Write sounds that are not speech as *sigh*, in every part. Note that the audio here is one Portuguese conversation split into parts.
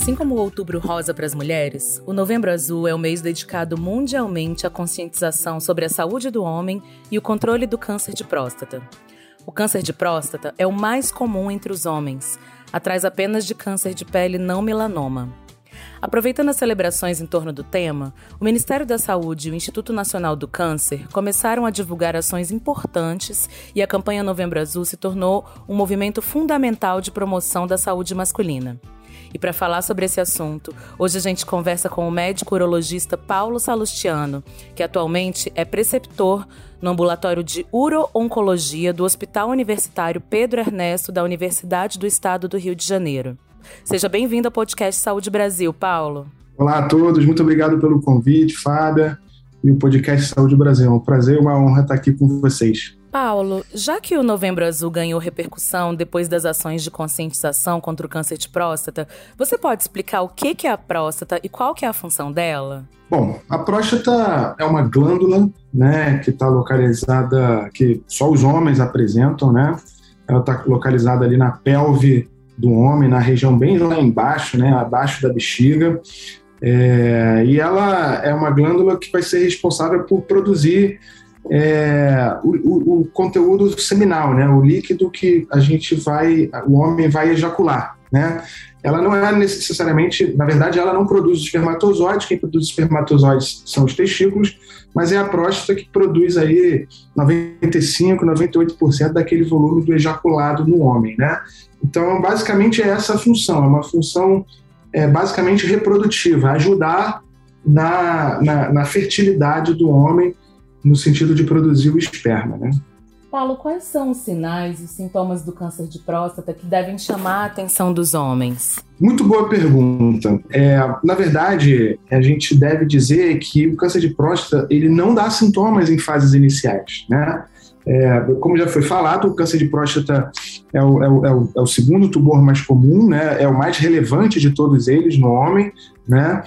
Assim como o Outubro Rosa para as mulheres, o Novembro Azul é o mês dedicado mundialmente à conscientização sobre a saúde do homem e o controle do câncer de próstata. O câncer de próstata é o mais comum entre os homens, atrás apenas de câncer de pele não melanoma. Aproveitando as celebrações em torno do tema, o Ministério da Saúde e o Instituto Nacional do Câncer começaram a divulgar ações importantes e a campanha Novembro Azul se tornou um movimento fundamental de promoção da saúde masculina. E para falar sobre esse assunto, hoje a gente conversa com o médico urologista Paulo Salustiano, que atualmente é preceptor no ambulatório de uro-oncologia do Hospital Universitário Pedro Ernesto da Universidade do Estado do Rio de Janeiro. Seja bem-vindo ao podcast Saúde Brasil, Paulo. Olá a todos, muito obrigado pelo convite, Fábia, e o podcast Saúde Brasil. É um prazer e uma honra estar aqui com vocês. Paulo, já que o Novembro Azul ganhou repercussão depois das ações de conscientização contra o câncer de próstata, você pode explicar o que é a próstata e qual que é a função dela? Bom, a próstata é uma glândula, né, que está localizada, que só os homens apresentam, né? Ela está localizada ali na pelve do homem, na região bem lá embaixo, né, abaixo da bexiga. É, e ela é uma glândula que vai ser responsável por produzir é, o, o, o, conteúdo seminal, né, o líquido que a gente vai, o homem vai ejacular, né? Ela não é necessariamente, na verdade, ela não produz espermatozoides, quem produz espermatozoides são os testículos, mas é a próstata que produz aí 95, 98% daquele volume do ejaculado no homem, né? Então, basicamente é essa a função, é uma função é, basicamente reprodutiva, ajudar na, na, na fertilidade do homem no sentido de produzir o esperma, né? Paulo, quais são os sinais e sintomas do câncer de próstata que devem chamar a atenção dos homens? Muito boa pergunta. É, na verdade, a gente deve dizer que o câncer de próstata ele não dá sintomas em fases iniciais, né? É, como já foi falado, o câncer de próstata é o, é, o, é, o, é o, segundo tumor mais comum, né? é o mais relevante de todos eles no homem. Né?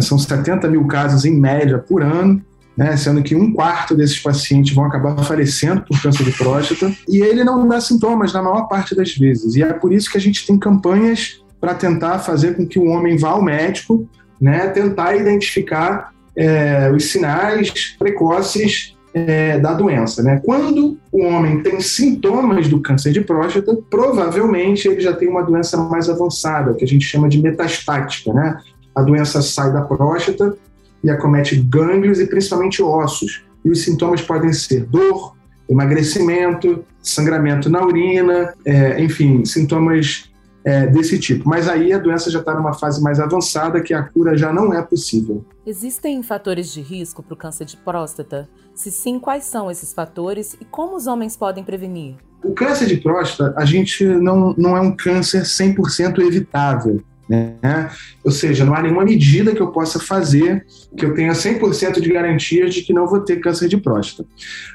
São 70 mil casos em média por ano né, sendo que um quarto desses pacientes vão acabar falecendo por câncer de próstata, e ele não dá sintomas na maior parte das vezes. E é por isso que a gente tem campanhas para tentar fazer com que o homem vá ao médico, né, tentar identificar é, os sinais precoces é, da doença. Né? Quando o homem tem sintomas do câncer de próstata, provavelmente ele já tem uma doença mais avançada, que a gente chama de metastática. Né? A doença sai da próstata e acomete gânglios e principalmente ossos. E os sintomas podem ser dor, emagrecimento, sangramento na urina, é, enfim, sintomas é, desse tipo. Mas aí a doença já está numa fase mais avançada que a cura já não é possível. Existem fatores de risco para o câncer de próstata? Se sim, quais são esses fatores e como os homens podem prevenir? O câncer de próstata, a gente não, não é um câncer 100% evitável. Né? Ou seja, não há nenhuma medida que eu possa fazer que eu tenha 100% de garantia de que não vou ter câncer de próstata.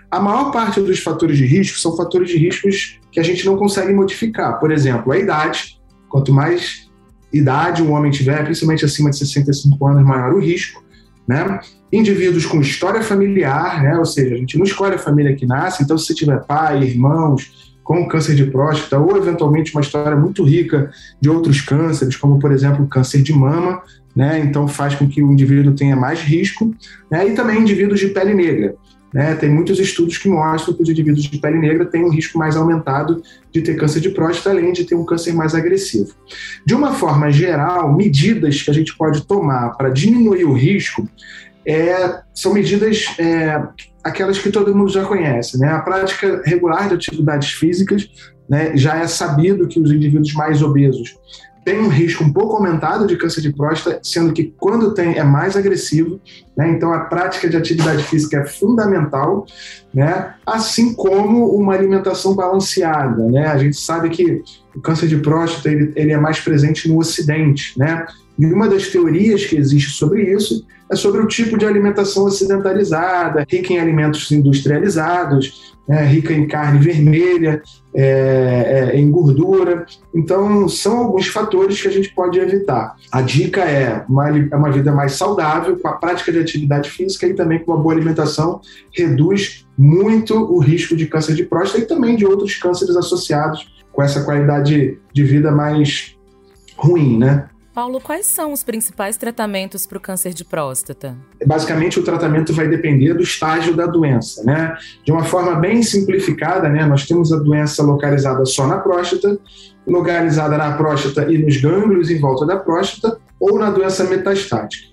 A maior parte dos fatores de risco são fatores de riscos que a gente não consegue modificar. Por exemplo, a idade. Quanto mais idade um homem tiver, principalmente acima de 65 anos, maior o risco. Né? Indivíduos com história familiar, né? ou seja, a gente não escolhe a família que nasce, então se tiver pai, irmãos, com câncer de próstata ou eventualmente uma história muito rica de outros cânceres, como por exemplo câncer de mama, né? Então faz com que o indivíduo tenha mais risco, né? E também indivíduos de pele negra. Né, tem muitos estudos que mostram que os indivíduos de pele negra têm um risco mais aumentado de ter câncer de próstata, além de ter um câncer mais agressivo. De uma forma geral, medidas que a gente pode tomar para diminuir o risco é, são medidas é, aquelas que todo mundo já conhece. Né? A prática regular de atividades físicas né, já é sabido que os indivíduos mais obesos têm um risco um pouco aumentado de câncer de próstata, sendo que quando tem é mais agressivo. Né? Então a prática de atividade física é fundamental, né? assim como uma alimentação balanceada. Né? A gente sabe que o câncer de próstata ele, ele é mais presente no Ocidente, né? E uma das teorias que existe sobre isso é sobre o tipo de alimentação ocidentalizada, rica em alimentos industrializados, né, rica em carne vermelha, é, é, em gordura. Então, são alguns fatores que a gente pode evitar. A dica é uma, é uma vida mais saudável, com a prática de atividade física e também com uma boa alimentação, reduz muito o risco de câncer de próstata e também de outros cânceres associados com essa qualidade de vida mais ruim, né? Paulo, quais são os principais tratamentos para o câncer de próstata? Basicamente, o tratamento vai depender do estágio da doença, né? De uma forma bem simplificada, né? Nós temos a doença localizada só na próstata, localizada na próstata e nos gânglios em volta da próstata, ou na doença metastática.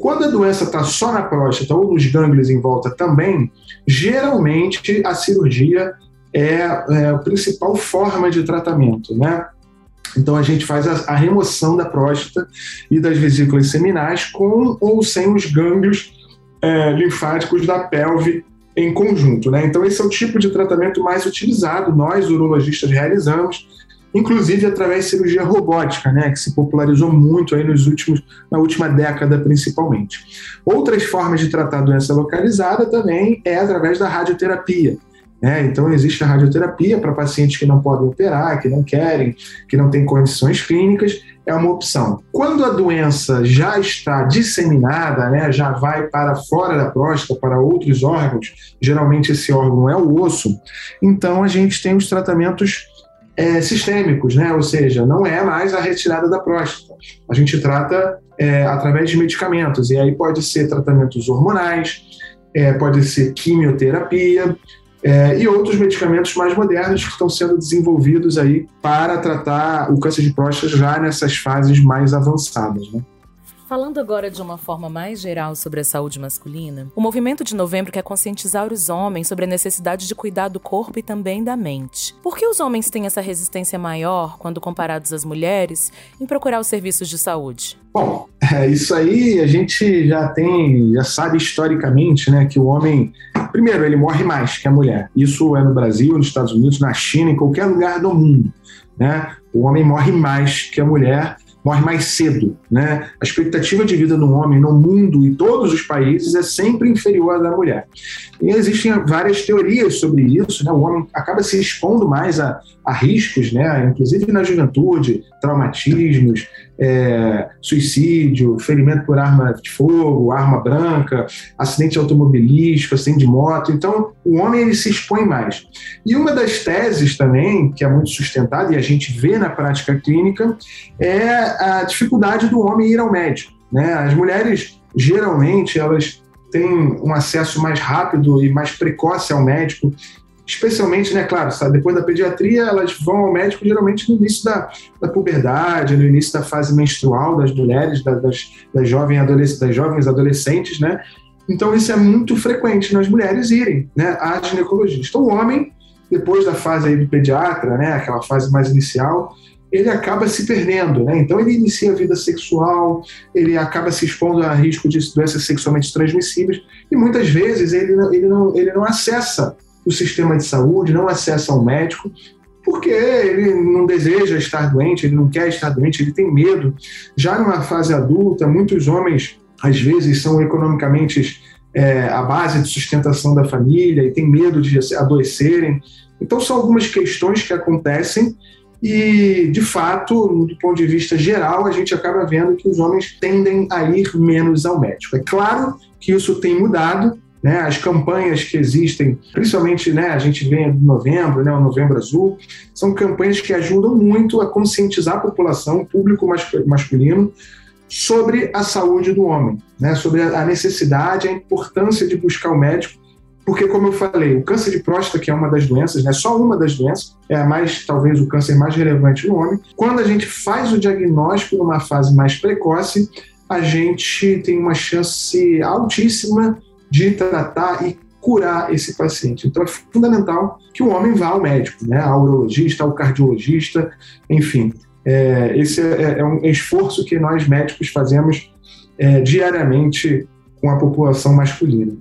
Quando a doença está só na próstata ou nos gânglios em volta também, geralmente a cirurgia é, é a principal forma de tratamento, né? Então a gente faz a, a, remoção da próstata e das vesículas seminais com ou sem os gânglios é, linfáticos da pelve em conjunto. Né? Então esse é o tipo de tratamento mais utilizado, nós urologistas realizamos, inclusive através de cirurgia robótica, né, que se popularizou muito aí nos últimos, na última década principalmente. Outras formas de tratar a doença localizada também é através da radioterapia. Né? Então, existe a radioterapia para pacientes que não podem operar, que não querem, que não têm condições clínicas, é uma opção. Quando a doença já está disseminada, né, já vai para fora da próstata, para outros órgãos, geralmente esse órgão é o osso, então a gente tem os tratamentos é, sistêmicos, né? ou seja, não é mais a retirada da próstata. A gente trata é, através de medicamentos, e aí pode ser tratamentos hormonais, é, pode ser quimioterapia, é, e outros medicamentos mais modernos que estão sendo desenvolvidos aí para tratar o câncer de próstata já nessas fases mais avançadas. Né? Falando agora de uma forma mais geral sobre a saúde masculina, o movimento de novembro quer conscientizar os homens sobre a necessidade de cuidar do corpo e também da mente. Por que os homens têm essa resistência maior, quando comparados às mulheres, em procurar os serviços de saúde? Bom, é, isso aí a gente já tem, já sabe historicamente, né, que o homem, primeiro, ele morre mais que a mulher. Isso é no Brasil, nos Estados Unidos, na China, em qualquer lugar do mundo. Né? O homem morre mais que a mulher morre mais cedo. Né? A expectativa de vida do homem no mundo e todos os países é sempre inferior à da mulher. E existem várias teorias sobre isso. Né? O homem acaba se expondo mais a, a riscos, né? inclusive na juventude, traumatismos, é, suicídio, ferimento por arma de fogo, arma branca, acidente automobilístico, acidente de moto. Então, o homem ele se expõe mais. E uma das teses também, que é muito sustentada e a gente vê na prática clínica, é a dificuldade do homem ir ao médico. Né? As mulheres, geralmente, elas têm um acesso mais rápido e mais precoce ao médico especialmente, né, claro, sabe, depois da pediatria, elas vão ao médico geralmente no início da, da puberdade, no início da fase menstrual das mulheres, da, das, das, jovens adolesc das jovens adolescentes, né? Então, isso é muito frequente nas mulheres irem né, à ginecologista. O homem, depois da fase aí do pediatra, né, aquela fase mais inicial, ele acaba se perdendo, né? Então ele inicia a vida sexual, ele acaba se expondo a risco de doenças sexualmente transmissíveis e muitas vezes ele não, ele não, ele não acessa o sistema de saúde, não acessa um médico, porque ele não deseja estar doente, ele não quer estar doente, ele tem medo. Já numa fase adulta, muitos homens, às vezes, são economicamente é, a base de sustentação da família e têm medo de adoecerem. Então, são algumas questões que acontecem e, de fato, do ponto de vista geral, a gente acaba vendo que os homens tendem a ir menos ao médico. É claro que isso tem mudado, né, as campanhas que existem, principalmente né, a gente vê em novembro, né, o Novembro Azul, são campanhas que ajudam muito a conscientizar a população, o público masculino, sobre a saúde do homem, né, sobre a necessidade, a importância de buscar o médico, porque, como eu falei, o câncer de próstata, que é uma das doenças, né, só uma das doenças, é a mais, talvez, o câncer mais relevante no homem. Quando a gente faz o diagnóstico numa fase mais precoce, a gente tem uma chance altíssima de tratar e curar esse paciente. Então é fundamental que o homem vá ao médico, né, ao urologista, ao cardiologista, enfim. É, esse é, é, um esforço que nós médicos fazemos é, diariamente com a população masculina.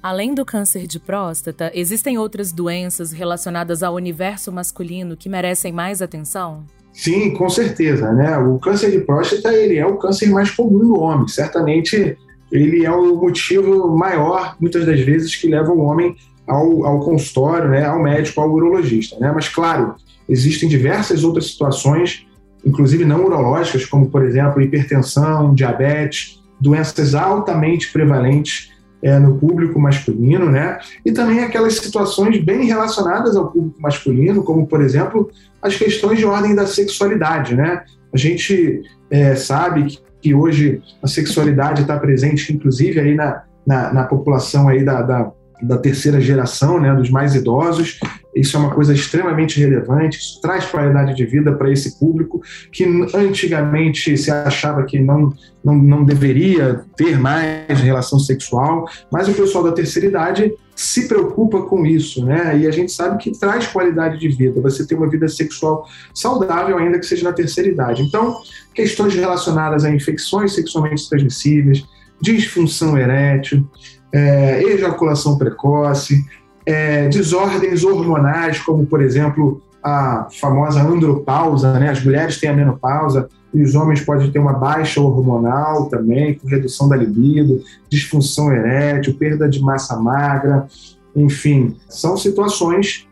Além do câncer de próstata, existem outras doenças relacionadas ao universo masculino que merecem mais atenção? Sim, com certeza, né? O câncer de próstata ele é o câncer mais comum no homem. Certamente ele é o motivo maior, muitas das vezes, que leva o homem ao, ao consultório, né, ao médico, ao urologista. Né? Mas, claro, existem diversas outras situações, inclusive não urológicas, como, por exemplo, hipertensão, diabetes, doenças altamente prevalentes é, no público masculino, né? E também aquelas situações bem relacionadas ao público masculino, como, por exemplo, as questões de ordem da sexualidade, né? A gente é, sabe que, que, hoje a sexualidade está presente, inclusive, aí na, na, na população aí da, da da terceira geração, né, dos mais idosos. Isso é uma coisa extremamente relevante, isso traz qualidade de vida para esse público que antigamente se achava que não, não, não deveria ter mais relação sexual, mas o pessoal da terceira idade se preocupa com isso, né? E a gente sabe que traz qualidade de vida, você ter uma vida sexual saudável, ainda que seja na terceira idade. Então, questões relacionadas a infecções sexualmente transmissíveis, disfunção erétil, é, ejaculação precoce, é, desordens hormonais, como, por exemplo, a famosa andropausa, né? as mulheres têm a menopausa e os homens podem ter uma baixa hormonal também, com redução da libido, disfunção erétil, perda de massa magra, enfim, são situações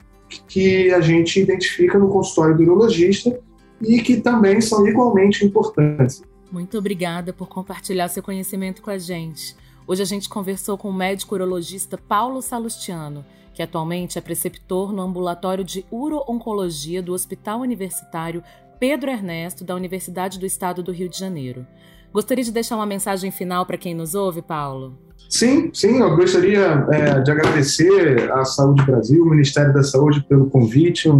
que a gente identifica no consultório do urologista e que também são igualmente importantes. Muito obrigada por compartilhar seu conhecimento com a gente. Hoje a gente conversou com o médico urologista Paulo Salustiano, que atualmente é preceptor no ambulatório de uro-oncologia do Hospital Universitário Pedro Ernesto, da Universidade do Estado do Rio de Janeiro. Gostaria de deixar uma mensagem final para quem nos ouve, Paulo? Sim, sim, eu gostaria é, de agradecer à Saúde Brasil, o Ministério da Saúde, pelo convite.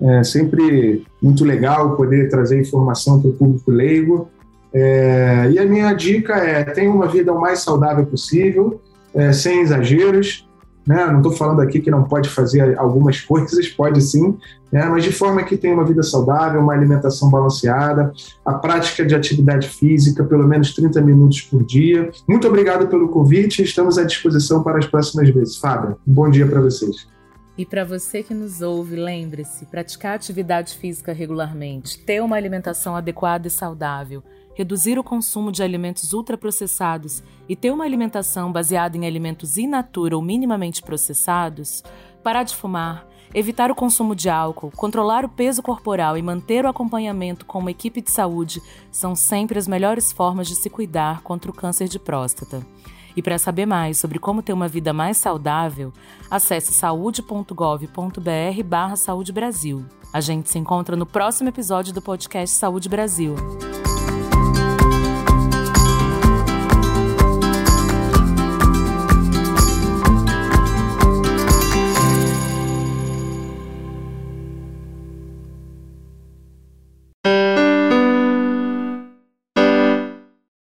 É sempre muito legal poder trazer informação para o público leigo. É, e a minha dica é: tenha uma vida o mais saudável possível, é, sem exageros. Né? Não estou falando aqui que não pode fazer algumas *laughs* coisas, pode sim, né? mas de forma que tenha uma vida saudável, uma alimentação balanceada, a prática de atividade física, pelo menos 30 minutos por dia. Muito obrigado pelo convite, estamos à disposição para as próximas vezes. Fábio, um bom dia para vocês. E para você que nos ouve, lembre-se: praticar atividade física regularmente, ter uma alimentação adequada e saudável reduzir o consumo de alimentos ultraprocessados e ter uma alimentação baseada em alimentos in natura ou minimamente processados, parar de fumar, evitar o consumo de álcool, controlar o peso corporal e manter o acompanhamento com uma equipe de saúde são sempre as melhores formas de se cuidar contra o câncer de próstata. E para saber mais sobre como ter uma vida mais saudável, acesse saúde.gov.br barra Saúde Brasil. A gente se encontra no próximo episódio do podcast Saúde Brasil.